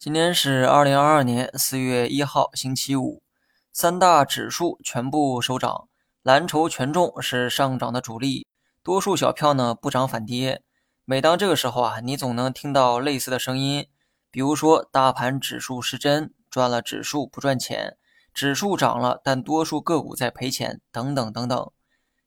今天是二零二二年四月一号，星期五，三大指数全部收涨，蓝筹权重是上涨的主力，多数小票呢不涨反跌。每当这个时候啊，你总能听到类似的声音，比如说大盘指数失真，赚了指数不赚钱，指数涨了，但多数个股在赔钱，等等等等。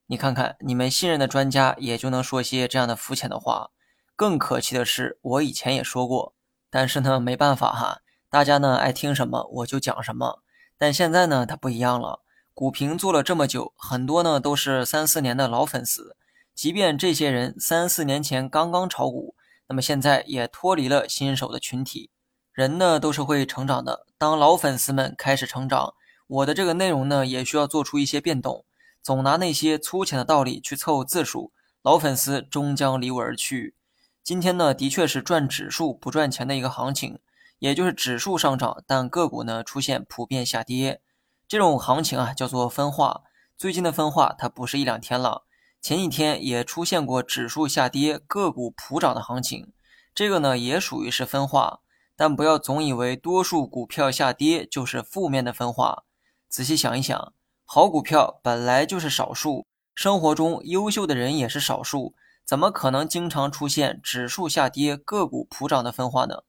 你看看，你们信任的专家也就能说些这样的肤浅的话。更可气的是，我以前也说过，但是呢，没办法哈，大家呢爱听什么我就讲什么。但现在呢，它不一样了。股评做了这么久，很多呢都是三四年的老粉丝。即便这些人三四年前刚刚炒股，那么现在也脱离了新手的群体。人呢都是会成长的。当老粉丝们开始成长，我的这个内容呢也需要做出一些变动。总拿那些粗浅的道理去凑字数，老粉丝终将离我而去。今天呢，的确是赚指数不赚钱的一个行情，也就是指数上涨，但个股呢出现普遍下跌。这种行情啊叫做分化。最近的分化它不是一两天了，前几天也出现过指数下跌，个股普涨的行情。这个呢也属于是分化，但不要总以为多数股票下跌就是负面的分化。仔细想一想。好股票本来就是少数，生活中优秀的人也是少数，怎么可能经常出现指数下跌、个股普涨的分化呢？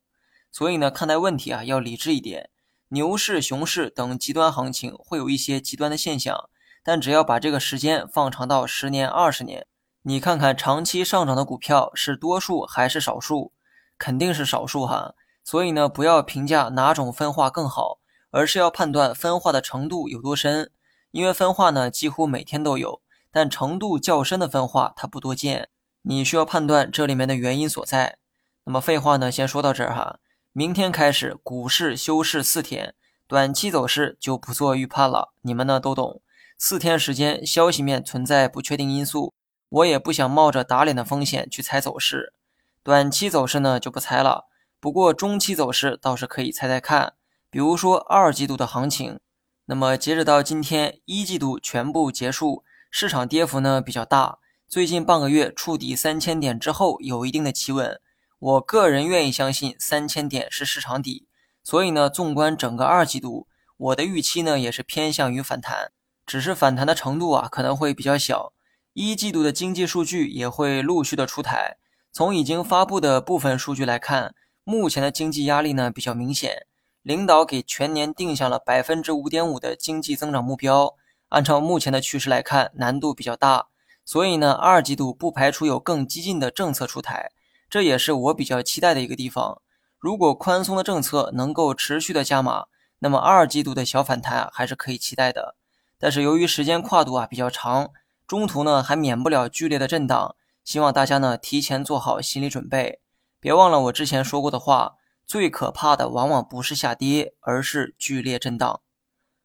所以呢，看待问题啊要理智一点。牛市、熊市等极端行情会有一些极端的现象，但只要把这个时间放长到十年、二十年，你看看长期上涨的股票是多数还是少数？肯定是少数哈。所以呢，不要评价哪种分化更好，而是要判断分化的程度有多深。因为分化呢，几乎每天都有，但程度较深的分化它不多见。你需要判断这里面的原因所在。那么废话呢，先说到这儿哈。明天开始股市休市四天，短期走势就不做预判了。你们呢都懂。四天时间，消息面存在不确定因素，我也不想冒着打脸的风险去猜走势。短期走势呢就不猜了，不过中期走势倒是可以猜猜看，比如说二季度的行情。那么截止到今天，一季度全部结束，市场跌幅呢比较大。最近半个月触底三千点之后，有一定的企稳。我个人愿意相信三千点是市场底，所以呢，纵观整个二季度，我的预期呢也是偏向于反弹，只是反弹的程度啊可能会比较小。一季度的经济数据也会陆续的出台。从已经发布的部分数据来看，目前的经济压力呢比较明显。领导给全年定下了百分之五点五的经济增长目标，按照目前的趋势来看，难度比较大。所以呢，二季度不排除有更激进的政策出台，这也是我比较期待的一个地方。如果宽松的政策能够持续的加码，那么二季度的小反弹还是可以期待的。但是由于时间跨度啊比较长，中途呢还免不了剧烈的震荡，希望大家呢提前做好心理准备。别忘了我之前说过的话。最可怕的往往不是下跌，而是剧烈震荡。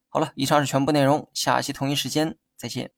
好了，以上是全部内容，下期同一时间再见。